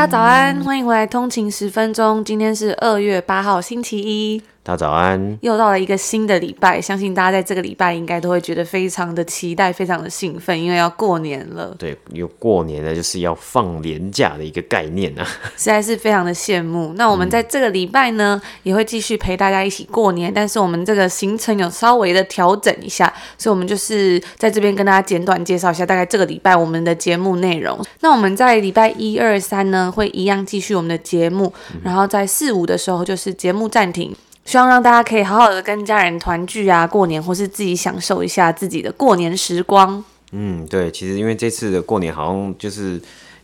大家早安，欢迎回来通勤十分钟。今天是二月八号，星期一。大家早安，又到了一个新的礼拜，相信大家在这个礼拜应该都会觉得非常的期待，非常的兴奋，因为要过年了。对，有过年呢，就是要放年假的一个概念啊，实在是非常的羡慕。那我们在这个礼拜呢，嗯、也会继续陪大家一起过年，但是我们这个行程有稍微的调整一下，所以我们就是在这边跟大家简短介绍一下，大概这个礼拜我们的节目内容。那我们在礼拜一二三呢，会一样继续我们的节目，嗯、然后在四五的时候就是节目暂停。希望让大家可以好好的跟家人团聚啊，过年或是自己享受一下自己的过年时光。嗯，对，其实因为这次的过年好像就是。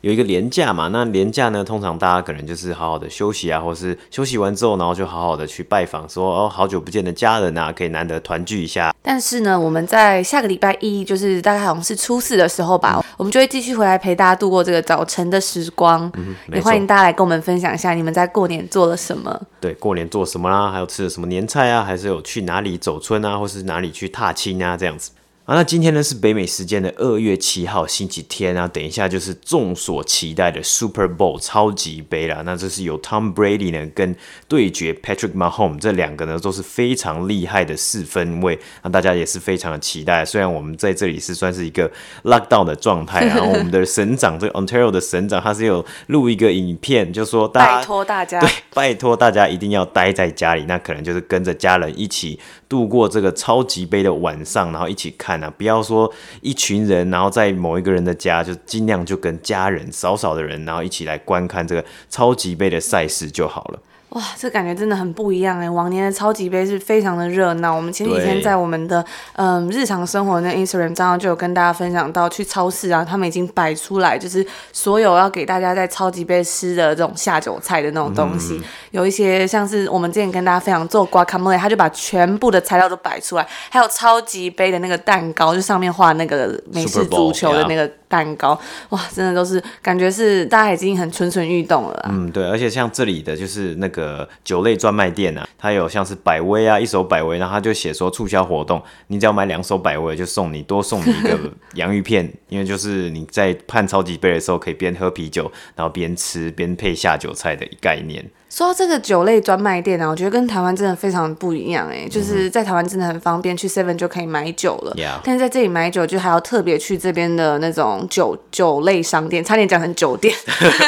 有一个连假嘛，那连假呢，通常大家可能就是好好的休息啊，或是休息完之后，然后就好好的去拜访，说哦，好久不见的家人啊，可以难得团聚一下。但是呢，我们在下个礼拜一，就是大概好像是初四的时候吧，我们就会继续回来陪大家度过这个早晨的时光。嗯，也欢迎大家来跟我们分享一下你们在过年做了什么。对，过年做什么啦？还有吃了什么年菜啊？还是有去哪里走春啊？或是哪里去踏青啊？这样子。啊，那今天呢是北美时间的二月七号星期天啊，等一下就是众所期待的 Super Bowl 超级杯啦。那这是由 Tom Brady 呢跟对决 Patrick Mahomes 这两个呢都是非常厉害的四分卫，那大家也是非常的期待。虽然我们在这里是算是一个 lockdown 的状态，然后我们的省长这个 Ontario 的省长他是有录一个影片，就说大家拜托大家，对，拜托大家一定要待在家里，那可能就是跟着家人一起度过这个超级杯的晚上，然后一起看啊。不要说一群人，然后在某一个人的家，就尽量就跟家人少少的人，然后一起来观看这个超级杯的赛事就好了。哇，这感觉真的很不一样哎！往年的超级杯是非常的热闹。我们前几天在我们的嗯日常生活的 Instagram 上就有跟大家分享到，去超市啊，他们已经摆出来，就是所有要给大家在超级杯吃的这种下酒菜的那种东西。嗯、有一些像是我们之前跟大家分享做 Guacamole，他就把全部的材料都摆出来，还有超级杯的那个蛋糕，就上面画那个美式足球的那个。蛋糕哇，真的都是感觉是大家已经很蠢蠢欲动了。嗯，对，而且像这里的就是那个呃酒类专卖店啊，它有像是百威啊，一手百威，然后他就写说促销活动，你只要买两手百威就送你多送你一个洋芋片，因为就是你在判超级杯的时候可以边喝啤酒，然后边吃边配下酒菜的概念。说到这个酒类专卖店啊，我觉得跟台湾真的非常不一样哎，就是在台湾真的很方便，去 Seven 就可以买酒了。Yeah. 但是在这里买酒就还要特别去这边的那种酒酒类商店，差点讲成酒店。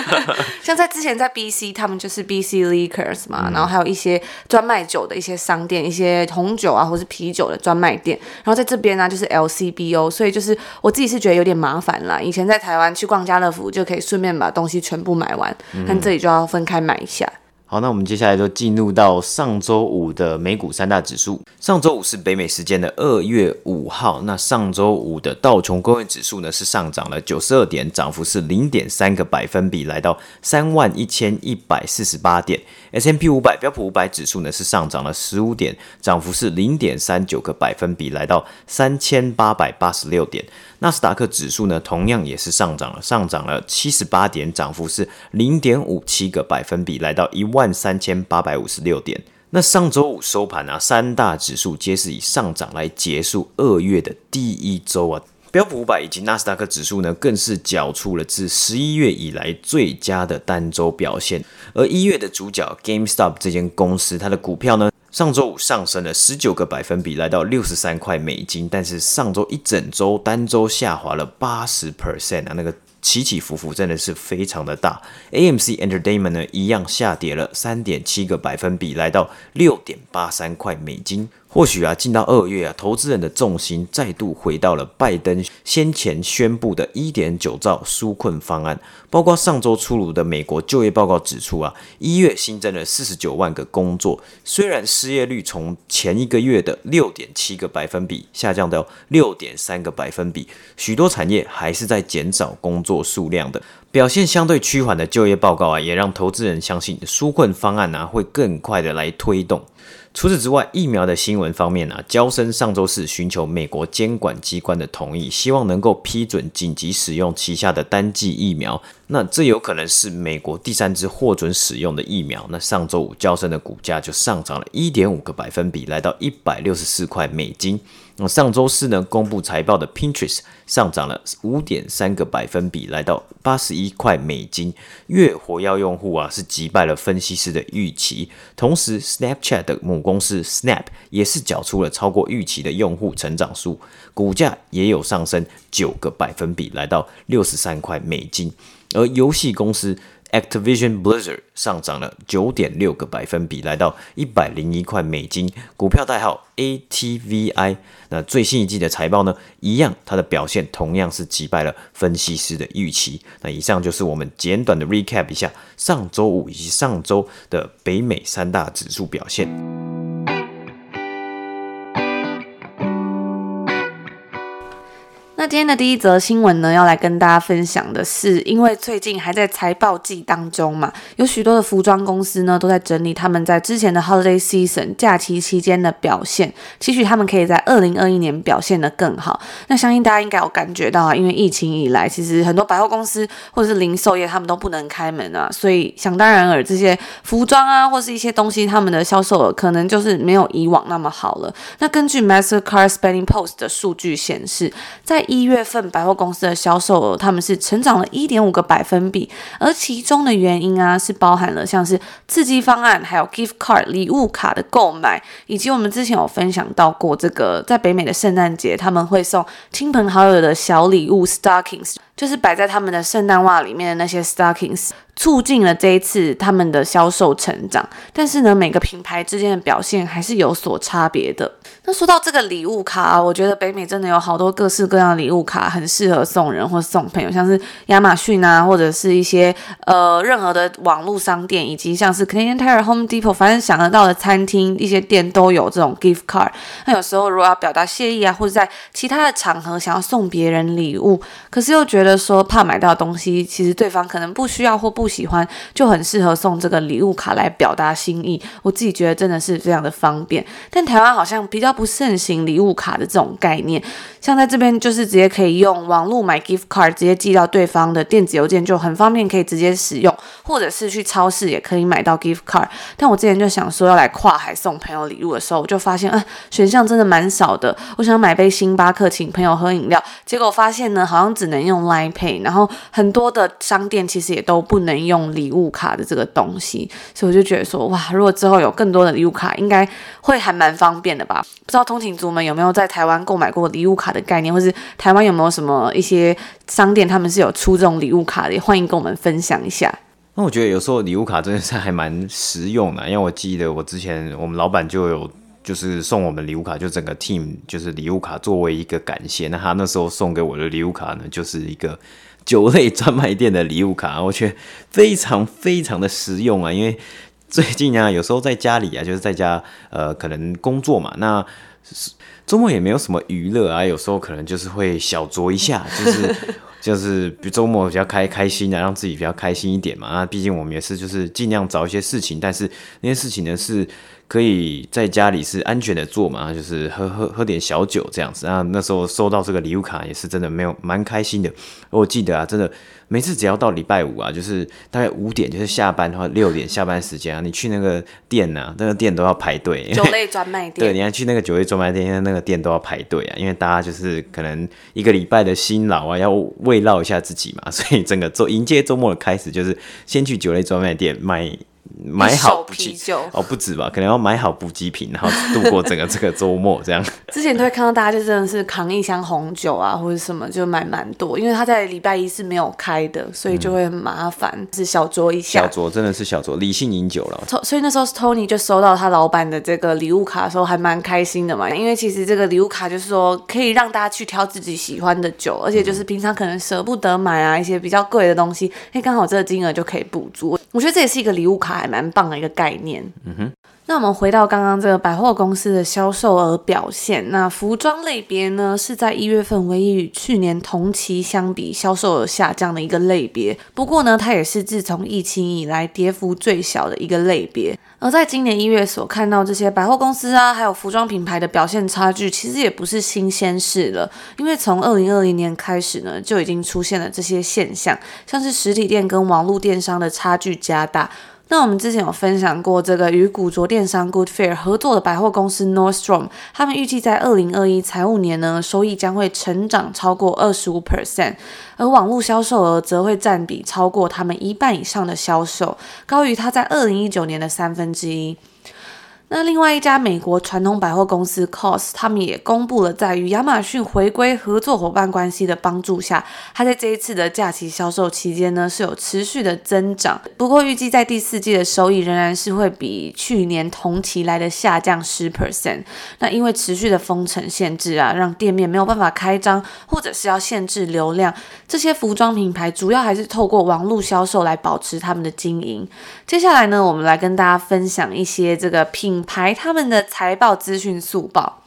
像在之前在 BC，他们就是 BC Liquors 嘛，嗯、然后还有一些专卖酒的一些商店，一些红酒啊或是啤酒的专卖店。然后在这边呢、啊，就是 LCBO，所以就是我自己是觉得有点麻烦啦。以前在台湾去逛家乐福就可以顺便把东西全部买完，嗯、但这里就要分开买一下。好，那我们接下来就进入到上周五的美股三大指数。上周五是北美时间的二月五号。那上周五的道琼工业指数呢是上涨了九十二点，涨幅是零点三个百分比，来到三万一千一百四十八点。S M P 五百标普五百指数呢是上涨了十五点，涨幅是零点三九个百分比，来到三千八百八十六点。纳斯达克指数呢，同样也是上涨了，上涨了七十八点，涨幅是零点五七个百分比，来到一万三千八百五十六点。那上周五收盘啊，三大指数皆是以上涨来结束二月的第一周啊。标普五百以及纳斯达克指数呢，更是缴出了自十一月以来最佳的单周表现。而一月的主角 GameStop 这间公司，它的股票呢，上周五上升了十九个百分比，来到六十三块美金。但是上周一整周单周下滑了八十 percent 啊，那个起起伏伏真的是非常的大。AMC Entertainment 呢，一样下跌了三点七个百分比，来到六点八三块美金。或许啊，进到二月啊，投资人的重心再度回到了拜登先前宣布的一点九兆纾困方案，包括上周出炉的美国就业报告指出啊，一月新增了四十九万个工作，虽然失业率从前一个月的六点七个百分比下降到六点三个百分比，许多产业还是在减少工作数量的。表现相对趋缓的就业报告啊，也让投资人相信纾困方案啊会更快的来推动。除此之外，疫苗的新闻方面啊，娇生上周四寻求美国监管机关的同意，希望能够批准紧急使用旗下的单剂疫苗。那这有可能是美国第三支获准使用的疫苗。那上周五，交生的股价就上涨了一点五个百分比，来到一百六十四块美金。那上周四呢，公布财报的 Pinterest 上涨了五点三个百分比，来到八十一块美金。月活跃用户啊是击败了分析师的预期，同时 Snapchat 的母公司 Snap 也是缴出了超过预期的用户成长数，股价也有上升九个百分比，来到六十三块美金。而游戏公司 Activision Blizzard 上涨了九点六个百分比，来到一百零一块美金，股票代号 ATVI。那最新一季的财报呢，一样，它的表现同样是击败了分析师的预期。那以上就是我们简短的 recap 一下上周五以及上周的北美三大指数表现。今天的第一则新闻呢，要来跟大家分享的是，因为最近还在财报季当中嘛，有许多的服装公司呢都在整理他们在之前的 holiday season 假期期间的表现，期许他们可以在二零二一年表现得更好。那相信大家应该有感觉到啊，因为疫情以来，其实很多百货公司或者是零售业他们都不能开门啊，所以想当然尔，这些服装啊或是一些东西，他们的销售额可能就是没有以往那么好了。那根据 Mastercard Spending Post 的数据显示，在一一月份百货公司的销售额，他们是成长了一点五个百分比，而其中的原因啊，是包含了像是刺激方案，还有 gift card 礼物卡的购买，以及我们之前有分享到过这个在北美的圣诞节，他们会送亲朋好友的小礼物 stockings，就是摆在他们的圣诞袜里面的那些 stockings。促进了这一次他们的销售成长，但是呢，每个品牌之间的表现还是有所差别的。那说到这个礼物卡啊，我觉得北美真的有好多各式各样的礼物卡，很适合送人或送朋友，像是亚马逊啊，或者是一些呃任何的网络商店，以及像是 Canadian Tire、Home Depot，反正想得到的餐厅一些店都有这种 gift card。那有时候如果要表达谢意啊，或者在其他的场合想要送别人礼物，可是又觉得说怕买到东西，其实对方可能不需要或不。喜欢就很适合送这个礼物卡来表达心意，我自己觉得真的是非常的方便。但台湾好像比较不盛行礼物卡的这种概念，像在这边就是直接可以用网络买 gift card，直接寄到对方的电子邮件就很方便，可以直接使用，或者是去超市也可以买到 gift card。但我之前就想说要来跨海送朋友礼物的时候，我就发现，嗯、呃，选项真的蛮少的。我想买杯星巴克请朋友喝饮料，结果发现呢，好像只能用来 Pay，然后很多的商店其实也都不能。用礼物卡的这个东西，所以我就觉得说，哇，如果之后有更多的礼物卡，应该会还蛮方便的吧？不知道通勤族们有没有在台湾购买过礼物卡的概念，或是台湾有没有什么一些商店他们是有出这种礼物卡的？也欢迎跟我们分享一下。那我觉得有时候礼物卡真的是还蛮实用的，因为我记得我之前我们老板就有就是送我们礼物卡，就整个 team 就是礼物卡作为一个感谢。那他那时候送给我的礼物卡呢，就是一个。酒类专卖店的礼物卡，我觉得非常非常的实用啊！因为最近啊，有时候在家里啊，就是在家呃，可能工作嘛，那周末也没有什么娱乐啊，有时候可能就是会小酌一下，就是 就是比周末比较开开心啊，让自己比较开心一点嘛。那毕竟我们也是就是尽量找一些事情，但是那些事情呢是。可以在家里是安全的做嘛，就是喝喝喝点小酒这样子。那那时候收到这个礼物卡也是真的没有蛮开心的。我记得啊，真的每次只要到礼拜五啊，就是大概五点就是下班的话，六点下班时间啊，你去那个店啊，那个店都要排队。酒类专卖店。对，你要去那个酒类专卖店，因为那个店都要排队啊，因为大家就是可能一个礼拜的辛劳啊，要慰劳一下自己嘛，所以整个周迎接周末的开始就是先去酒类专卖店买。买好啤酒哦，不止吧，可能要买好补给品，然后度过整个这个周末这样。之前都会看到大家就真的是扛一箱红酒啊，或者什么就买蛮多，因为他在礼拜一是没有开的，所以就会很麻烦，嗯、是小酌一下。小酌真的是小酌，理性饮酒了。所以那时候 Tony 就收到他老板的这个礼物卡的时候，还蛮开心的嘛，因为其实这个礼物卡就是说可以让大家去挑自己喜欢的酒，而且就是平常可能舍不得买啊一些比较贵的东西，哎，刚好这个金额就可以补足。我觉得这也是一个礼物卡，还蛮棒的一个概念。嗯哼。那我们回到刚刚这个百货公司的销售额表现，那服装类别呢，是在一月份唯一与去年同期相比销售额下降的一个类别。不过呢，它也是自从疫情以来跌幅最小的一个类别。而在今年一月所看到这些百货公司啊，还有服装品牌的表现差距，其实也不是新鲜事了，因为从二零二零年开始呢，就已经出现了这些现象，像是实体店跟网络电商的差距加大。那我们之前有分享过这个与古着电商 Goodfair 合作的百货公司 Nordstrom，他们预计在二零二一财务年呢，收益将会成长超过二十五 percent，而网络销售额则会占比超过他们一半以上的销售，高于他在二零一九年的三分之一。那另外一家美国传统百货公司 COS，他们也公布了在与亚马逊回归合作伙伴关系的帮助下，它在这一次的假期销售期间呢，是有持续的增长。不过预计在第四季的收益仍然是会比去年同期来的下降十 percent。那因为持续的封城限制啊，让店面没有办法开张，或者是要限制流量，这些服装品牌主要还是透过网络销售来保持他们的经营。接下来呢，我们来跟大家分享一些这个品。品牌他们的财报资讯速报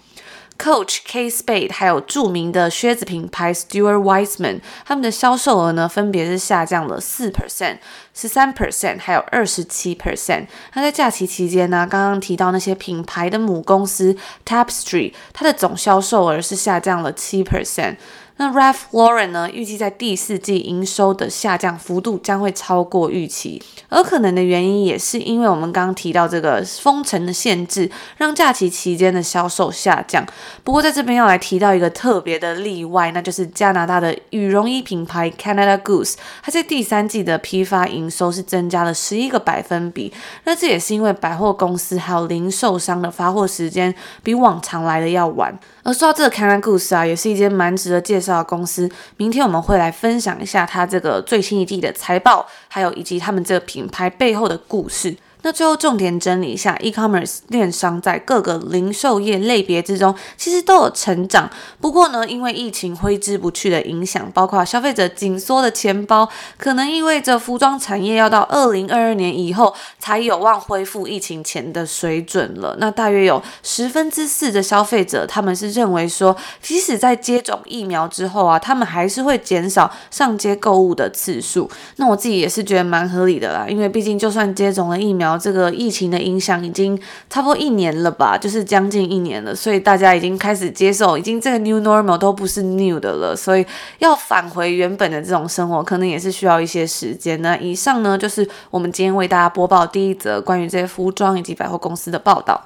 ，Coach、K-Spade 还有著名的靴子品牌 Stuart Weitzman，他们的销售额呢，分别是下降了四 percent、十三 percent，还有二十七 percent。那在假期期间呢，刚刚提到那些品牌的母公司 Tapestry，它的总销售额是下降了七 percent。那 Ralph Lauren 呢？预计在第四季营收的下降幅度将会超过预期，而可能的原因也是因为我们刚刚提到这个封城的限制，让假期期间的销售下降。不过在这边要来提到一个特别的例外，那就是加拿大的羽绒衣品牌 Canada Goose，它在第三季的批发营收是增加了十一个百分比。那这也是因为百货公司还有零售商的发货时间比往常来的要晚。而说到这个 Canada Goose 啊，也是一间蛮值得介介绍公司。明天我们会来分享一下它这个最新一季的财报，还有以及他们这个品牌背后的故事。那最后重点整理一下，e-commerce 电商在各个零售业类别之中，其实都有成长。不过呢，因为疫情挥之不去的影响，包括消费者紧缩的钱包，可能意味着服装产业要到二零二二年以后才有望恢复疫情前的水准了。那大约有十分之四的消费者，他们是认为说，即使在接种疫苗之后啊，他们还是会减少上街购物的次数。那我自己也是觉得蛮合理的啦，因为毕竟就算接种了疫苗，这个疫情的影响已经差不多一年了吧，就是将近一年了，所以大家已经开始接受，已经这个 new normal 都不是 new 的了，所以要返回原本的这种生活，可能也是需要一些时间。那以上呢，就是我们今天为大家播报第一则关于这些服装以及百货公司的报道。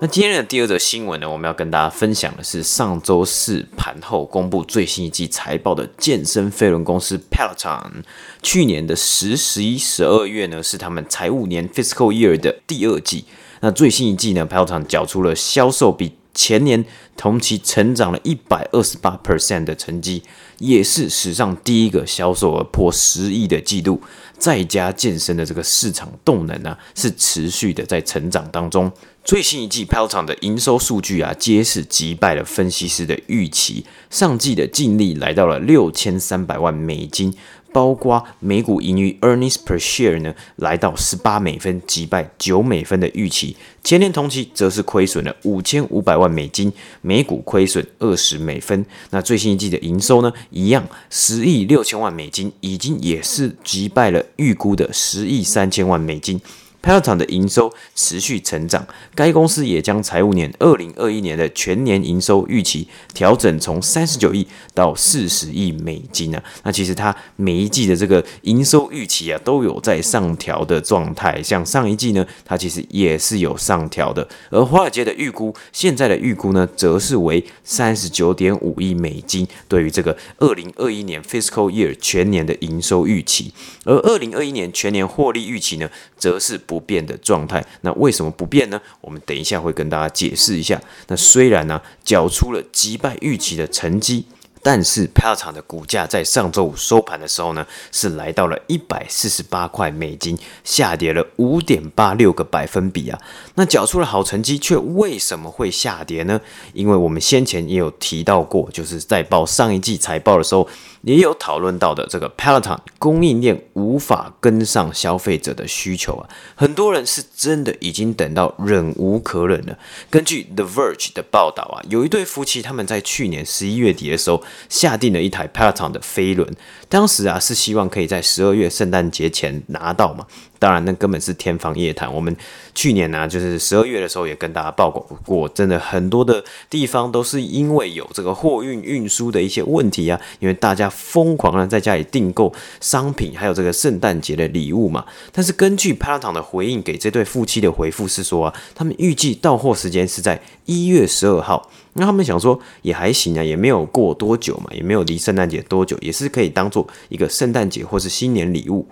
那今天的第二则新闻呢，我们要跟大家分享的是上周四盘后公布最新一季财报的健身飞轮公司 Peloton。去年的十、十一、十二月呢，是他们财务年 Fiscal Year 的第二季。那最新一季呢，Peloton 缴出了销售比前年同期成长了一百二十八 percent 的成绩，也是史上第一个销售额破十亿的季度。在家健身的这个市场动能呢、啊，是持续的在成长当中。最新一季 Peloton 的营收数据啊，皆是击败了分析师的预期。上季的净利来到了六千三百万美金，包括每股盈余 earnings per share 呢，来到十八美分，击败九美分的预期。前年同期则是亏损了五千五百万美金，每股亏损二十美分。那最新一季的营收呢，一样十亿六千万美金，已经也是击败了预估的十亿三千万美金。Pel 厂的营收持续成长，该公司也将财务年二零二一年的全年营收预期调整从三十九亿到四十亿美金啊。那其实它每一季的这个营收预期啊都有在上调的状态，像上一季呢，它其实也是有上调的。而华尔街的预估，现在的预估呢，则是为三十九点五亿美金，对于这个二零二一年 Fiscal Year 全年的营收预期，而二零二一年全年获利预期呢，则是不变的状态。那为什么不变呢？我们等一下会跟大家解释一下。那虽然呢、缴出了击败预期的成绩。但是派拉场的股价在上周五收盘的时候呢，是来到了一百四十八块美金，下跌了五点八六个百分比啊。那缴出了好成绩，却为什么会下跌呢？因为我们先前也有提到过，就是在报上一季财报的时候。也有讨论到的这个 Peloton 供应链无法跟上消费者的需求啊，很多人是真的已经等到忍无可忍了。根据 The Verge 的报道啊，有一对夫妻他们在去年十一月底的时候下定了一台 Peloton 的飞轮，当时啊是希望可以在十二月圣诞节前拿到嘛。当然，那根本是天方夜谭。我们去年呢、就是十二月的时候也跟大家报告过，真的很多的地方都是因为有这个货运运输的一些问题啊，因为大家疯狂的在家里订购商品，还有这个圣诞节的礼物嘛。但是根据 Peloton 的回应，给这对夫妻的回复是说啊，他们预计到货时间是在一月十二号。那他们想说也还行啊，也没有过多久嘛，也没有离圣诞节多久，也是可以当做一个圣诞节或是新年礼物。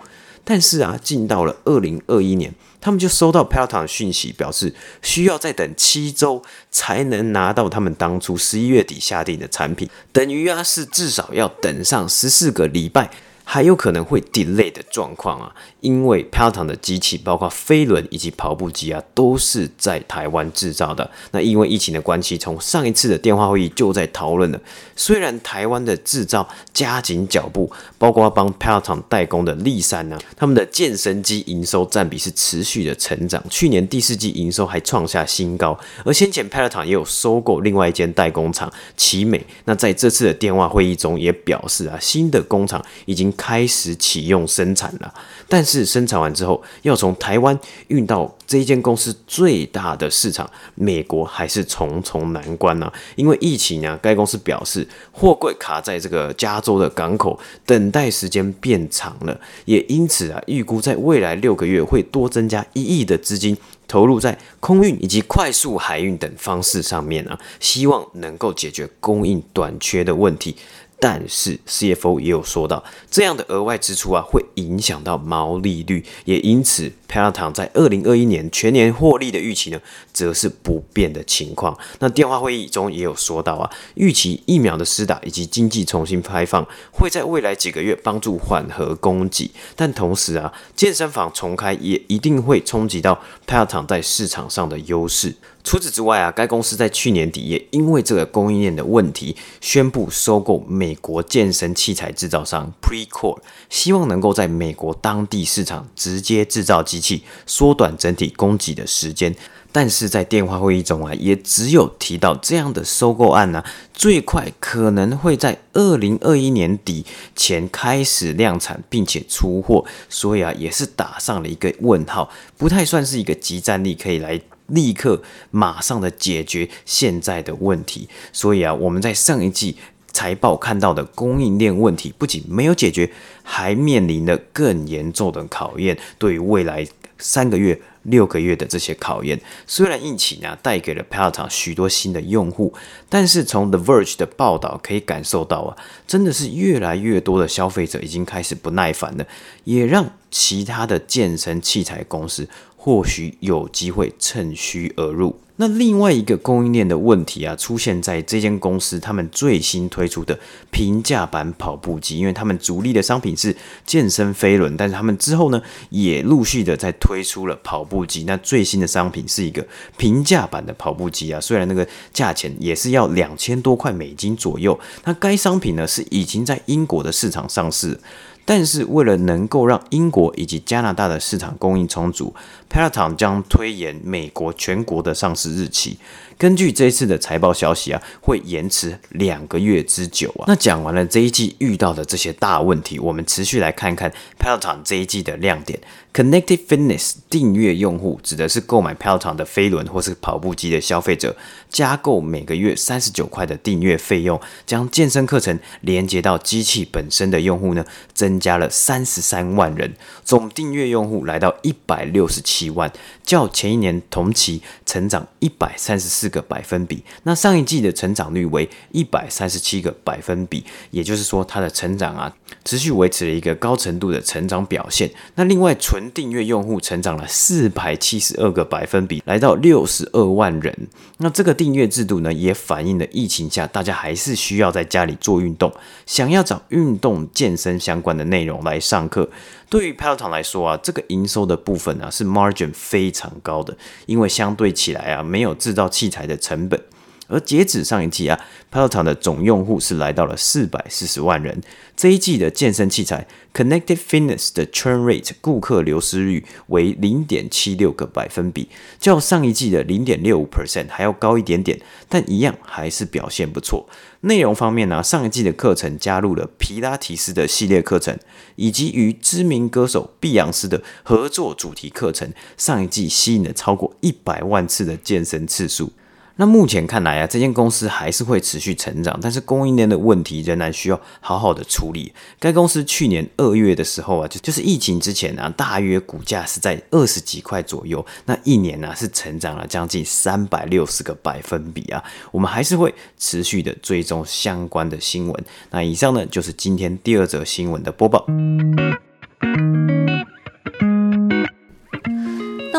但是啊，进到了二零二一年，他们就收到 Peloton 的讯息，表示需要再等七周才能拿到他们当初十一月底下定的产品，等于啊是至少要等上十四个礼拜。还有可能会 delay 的状况啊，因为 Peloton 的机器，包括飞轮以及跑步机啊，都是在台湾制造的。那因为疫情的关系，从上一次的电话会议就在讨论了。虽然台湾的制造加紧脚步，包括帮 Peloton 代工的力山呢，他们的健身机营收占比是持续的成长，去年第四季营收还创下新高。而先前 Peloton 也有收购另外一间代工厂奇美，那在这次的电话会议中也表示啊，新的工厂已经开始启用生产了，但是生产完之后要从台湾运到这一间公司最大的市场美国，还是重重难关呢、啊？因为疫情啊，该公司表示货柜卡在这个加州的港口，等待时间变长了，也因此啊，预估在未来六个月会多增加一亿的资金投入在空运以及快速海运等方式上面啊，希望能够解决供应短缺的问题。但是 CFO 也有说到，这样的额外支出啊，会影响到毛利率，也因此 Peloton 在二零二一年全年获利的预期呢，则是不变的情况。那电话会议中也有说到啊，预期疫苗的施打以及经济重新开放，会在未来几个月帮助缓和供给，但同时啊，健身房重开也一定会冲击到 Peloton 在市场上的优势。除此之外啊，该公司在去年底也因为这个供应链的问题，宣布收购美国健身器材制造商 Precor，希望能够在美国当地市场直接制造机器，缩短整体供给的时间。但是在电话会议中啊，也只有提到这样的收购案呢、最快可能会在二零二一年底前开始量产，并且出货，所以啊，也是打上了一个问号，不太算是一个即战力可以来。立刻马上的解决现在的问题，所以啊，我们在上一季财报看到的供应链问题不仅没有解决，还面临了更严重的考验。对于未来三个月、六个月的这些考验，虽然疫情啊带给了 Peloton 许多新的用户，但是从 The Verge 的报道可以感受到啊，真的是越来越多的消费者已经开始不耐烦了，也让其他的健身器材公司。或许有机会趁虚而入。那另外一个供应链的问题啊，出现在这间公司他们最新推出的平价版跑步机，因为他们主力的商品是健身飞轮，但是他们之后呢，也陆续的在推出了跑步机。那最新的商品是一个平价版的跑步机啊，虽然那个价钱也是要两千多块美金左右。那该商品呢，是已经在英国的市场上市。但是为了能够让英国以及加拿大的市场供应充足，Peloton 将推延美国全国的上市日期。根据这一次的财报消息啊，会延迟两个月之久啊。那讲完了这一季遇到的这些大问题，我们持续来看看 Peloton 这一季的亮点。Connected Fitness 订阅用户指的是购买跳床的飞轮或是跑步机的消费者，加购每个月三十九块的订阅费用，将健身课程连接到机器本身的用户呢，增加了三十三万人，总订阅用户来到一百六十七万，较前一年同期成长一百三十四个百分比。那上一季的成长率为一百三十七个百分比，也就是说它的成长啊，持续维持了一个高程度的成长表现。那另外纯订阅用户成长了四百七十二个百分比，来到六十二万人。那这个订阅制度呢，也反映了疫情下大家还是需要在家里做运动，想要找运动健身相关的内容来上课。对于 Peloton 来说啊，这个营收的部分啊是 margin 非常高的，因为相对起来啊，没有制造器材的成本。而截止上一季啊帕洛塔的总用户是来到了四百四十万人。这一季的健身器材 Connected Fitness 的 Churn Rate 顾客流失率为零点七六个百分比，较上一季的零点六五 percent 还要高一点点，但一样还是表现不错。内容方面呢、上一季的课程加入了皮拉提斯的系列课程，以及与知名歌手碧昂斯的合作主题课程，上一季吸引了超过一百万次的健身次数。那目前看来啊，这间公司还是会持续成长，但是供应链的问题仍然需要好好的处理。该公司去年二月的时候啊，就就是疫情之前啊，大约股价是在二十几块左右，那一年呢、是成长了将近三百六十个百分比啊。我们还是会持续的追踪相关的新闻。那以上呢就是今天第二则新闻的播报。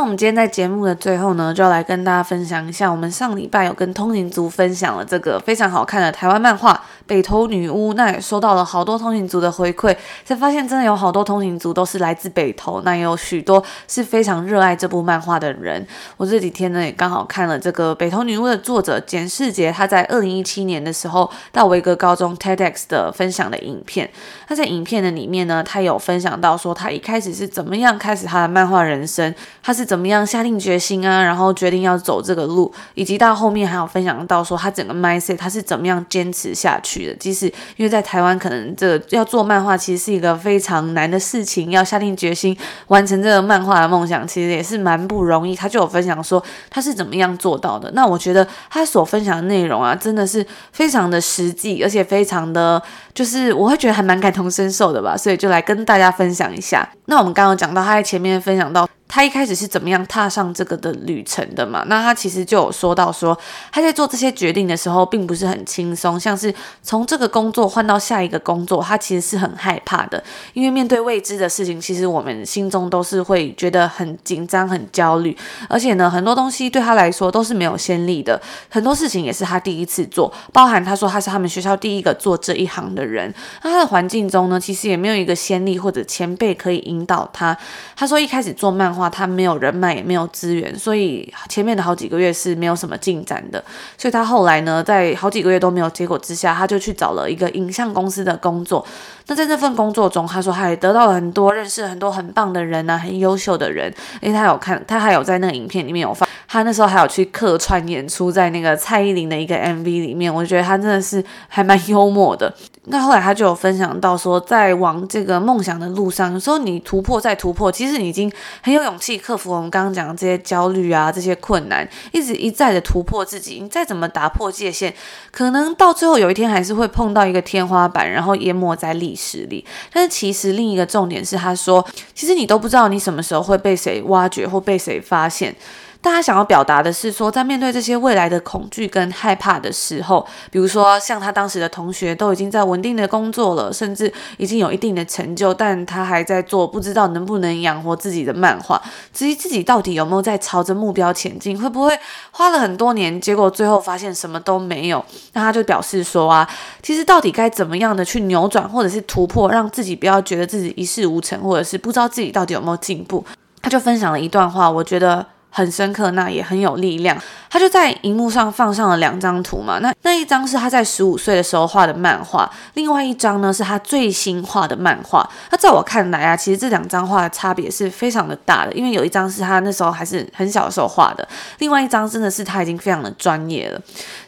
我们今天在节目的最后呢，就要来跟大家分享一下，我们上礼拜有跟通勤族分享了这个非常好看的台湾漫画《北投女巫》，那也收到了好多通勤族的回馈，才发现真的有好多通勤族都是来自北投，那也有许多是非常热爱这部漫画的人。我这几天呢也刚好看了这个《北投女巫》的作者简世杰，他在二零一七年的时候到维格高中 TEDx 的分享的影片。他在影片的里面呢，他有分享到说他一开始是怎么样开始他的漫画人生，他是。怎怎么样下定决心啊，然后决定要走这个路，以及到后面还有分享到说他整个 mindset 他是怎么样坚持下去的。即使因为在台湾，可能这个要做漫画其实是一个非常难的事情，要下定决心完成这个漫画的梦想，其实也是蛮不容易。他就有分享说他是怎么样做到的。那我觉得他所分享的内容啊，真的是非常的实际，而且非常的，就是我会觉得还蛮感同身受的吧。所以就来跟大家分享一下。那我们刚刚讲到他在前面分享到。他一开始是怎么样踏上这个的旅程的嘛？那他其实就有说到说，他在做这些决定的时候，并不是很轻松，像是从这个工作换到下一个工作，他其实是很害怕的，因为面对未知的事情，其实我们心中都是会觉得很紧张、很焦虑，而且呢，很多东西对他来说都是没有先例的，很多事情也是他第一次做，包含他说他是他们学校第一个做这一行的人，那他的环境中呢，其实也没有一个先例或者前辈可以引引导他。他说一开始做漫画。他没有人脉，也没有资源，所以前面的好几个月是没有什么进展的。所以他后来呢，在好几个月都没有结果之下，他就去找了一个影像公司的工作。那在这份工作中，他说他也得到了很多，认识很多很棒的人啊，很优秀的人。因为他有看，他还有在那个影片里面有放，他那时候还有去客串演出，在那个蔡依林的一个 MV 里面。我觉得他真的是还蛮幽默的。那后来他就有分享到说，在往这个梦想的路上，有时候你突破再突破，其实你已经很有勇气克服我们刚刚讲的这些焦虑啊，这些困难，一直一再的突破自己。你再怎么打破界限，可能到最后有一天还是会碰到一个天花板，然后淹没在历史里。但是其实另一个重点是，他说，其实你都不知道你什么时候会被谁挖掘或被谁发现。大家想要表达的是说，在面对这些未来的恐惧跟害怕的时候，比如说像他当时的同学都已经在稳定的工作了，甚至已经有一定的成就，但他还在做不知道能不能养活自己的漫画，至于自己到底有没有在朝着目标前进，会不会花了很多年，结果最后发现什么都没有？那他就表示说啊，其实到底该怎么样的去扭转或者是突破，让自己不要觉得自己一事无成，或者是不知道自己到底有没有进步？他就分享了一段话，我觉得。很深刻，那也很有力量。他就在荧幕上放上了两张图嘛，那那一张是他在十五岁的时候画的漫画，另外一张呢是他最新画的漫画。那在我看来啊，其实这两张画的差别是非常的大的，因为有一张是他那时候还是很小的时候画的，另外一张真的是他已经非常的专业了。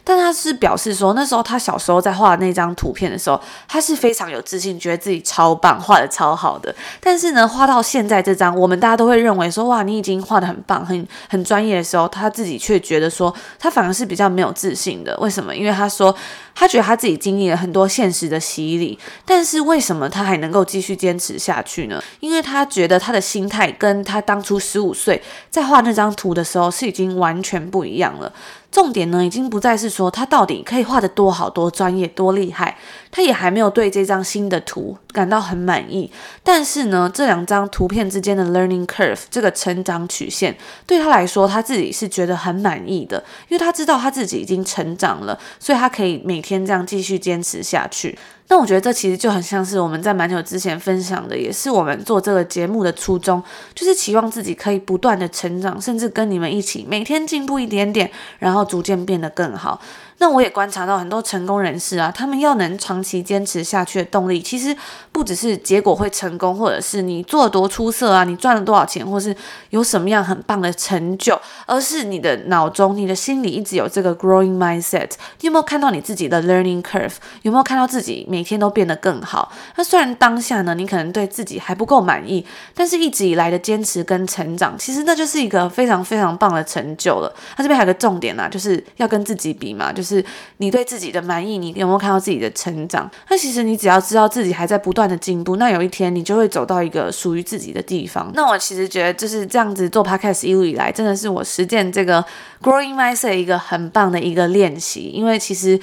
但他是表示说，那时候他小时候在画那张图片的时候，他是非常有自信，觉得自己超棒，画的超好的。但是呢，画到现在这张，我们大家都会认为说，哇，你已经画得很棒，很很专业的时候，他自己却觉得说，他反而是比较没有自信的。为什么？因为他说，他觉得他自己经历了很多现实的洗礼，但是为什么他还能够继续坚持下去呢？因为他觉得他的心态跟他当初十五岁在画那张图的时候是已经完全不一样了。重点呢，已经不再是说他到底可以画得多好、多专业、多厉害，他也还没有对这张新的图感到很满意。但是呢，这两张图片之间的 learning curve 这个成长曲线，对他来说，他自己是觉得很满意的，因为他知道他自己已经成长了，所以他可以每天这样继续坚持下去。那我觉得这其实就很像是我们在蛮久之前分享的，也是我们做这个节目的初衷，就是期望自己可以不断的成长，甚至跟你们一起每天进步一点点，然后逐渐变得更好。那我也观察到很多成功人士啊，他们要能长期坚持下去的动力，其实不只是结果会成功，或者是你做得多出色啊，你赚了多少钱，或是有什么样很棒的成就，而是你的脑中、你的心里一直有这个 growing mindset。你有没有看到你自己的 learning curve？有没有看到自己每天都变得更好？那虽然当下呢，你可能对自己还不够满意，但是一直以来的坚持跟成长，其实那就是一个非常非常棒的成就了。那这边还有个重点啊，就是要跟自己比嘛，就是。是你对自己的满意，你有没有看到自己的成长？那其实你只要知道自己还在不断的进步，那有一天你就会走到一个属于自己的地方。那我其实觉得就是这样子做 podcast 一路以来，真的是我实践这个 growing mindset 一个很棒的一个练习，因为其实。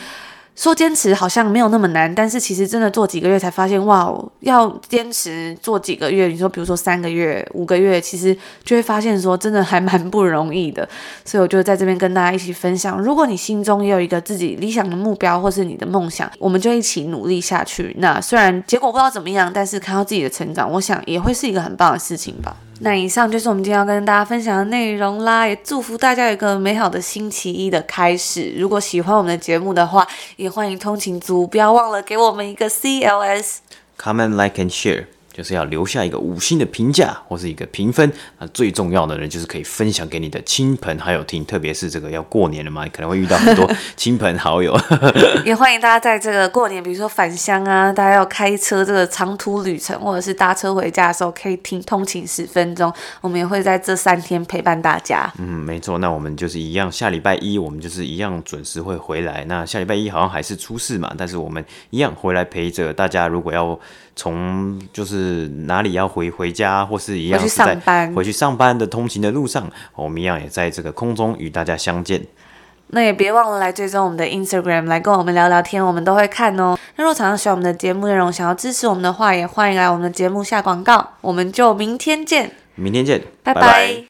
说坚持好像没有那么难，但是其实真的做几个月才发现，哇，要坚持做几个月，你说比如说三个月、五个月，其实就会发现说真的还蛮不容易的。所以我就在这边跟大家一起分享，如果你心中也有一个自己理想的目标或是你的梦想，我们就一起努力下去。那虽然结果不知道怎么样，但是看到自己的成长，我想也会是一个很棒的事情吧。那以上就是我们今天要跟大家分享的内容啦，也祝福大家有一个美好的星期一的开始。如果喜欢我们的节目的话，也欢迎通勤族不要忘了给我们一个 CLS，comment like and share。就是要留下一个五星的评价或是一个评分，那最重要的呢，就是可以分享给你的亲朋好友听，特别是这个要过年了嘛，可能会遇到很多亲朋好友。也欢迎大家在这个过年，比如说返乡啊，大家要开车这个长途旅程，或者是搭车回家的时候，可以听通勤十分钟，我们也会在这三天陪伴大家。嗯，没错，那我们就是一样，下礼拜一我们就是一样准时会回来。那下礼拜一好像还是初四嘛，但是我们一样回来陪着大家。如果要从就是哪里要回回家，或是一样是在回去上班，回去上班的通勤的路上，我们一样也在这个空中与大家相见。那也别忘了来追踪我们的 Instagram，来跟我们聊聊天，我们都会看哦。那如果常常喜欢我们的节目内容，想要支持我们的话，也欢迎来我们的节目下广告。我们就明天见，明天见，拜拜。拜拜。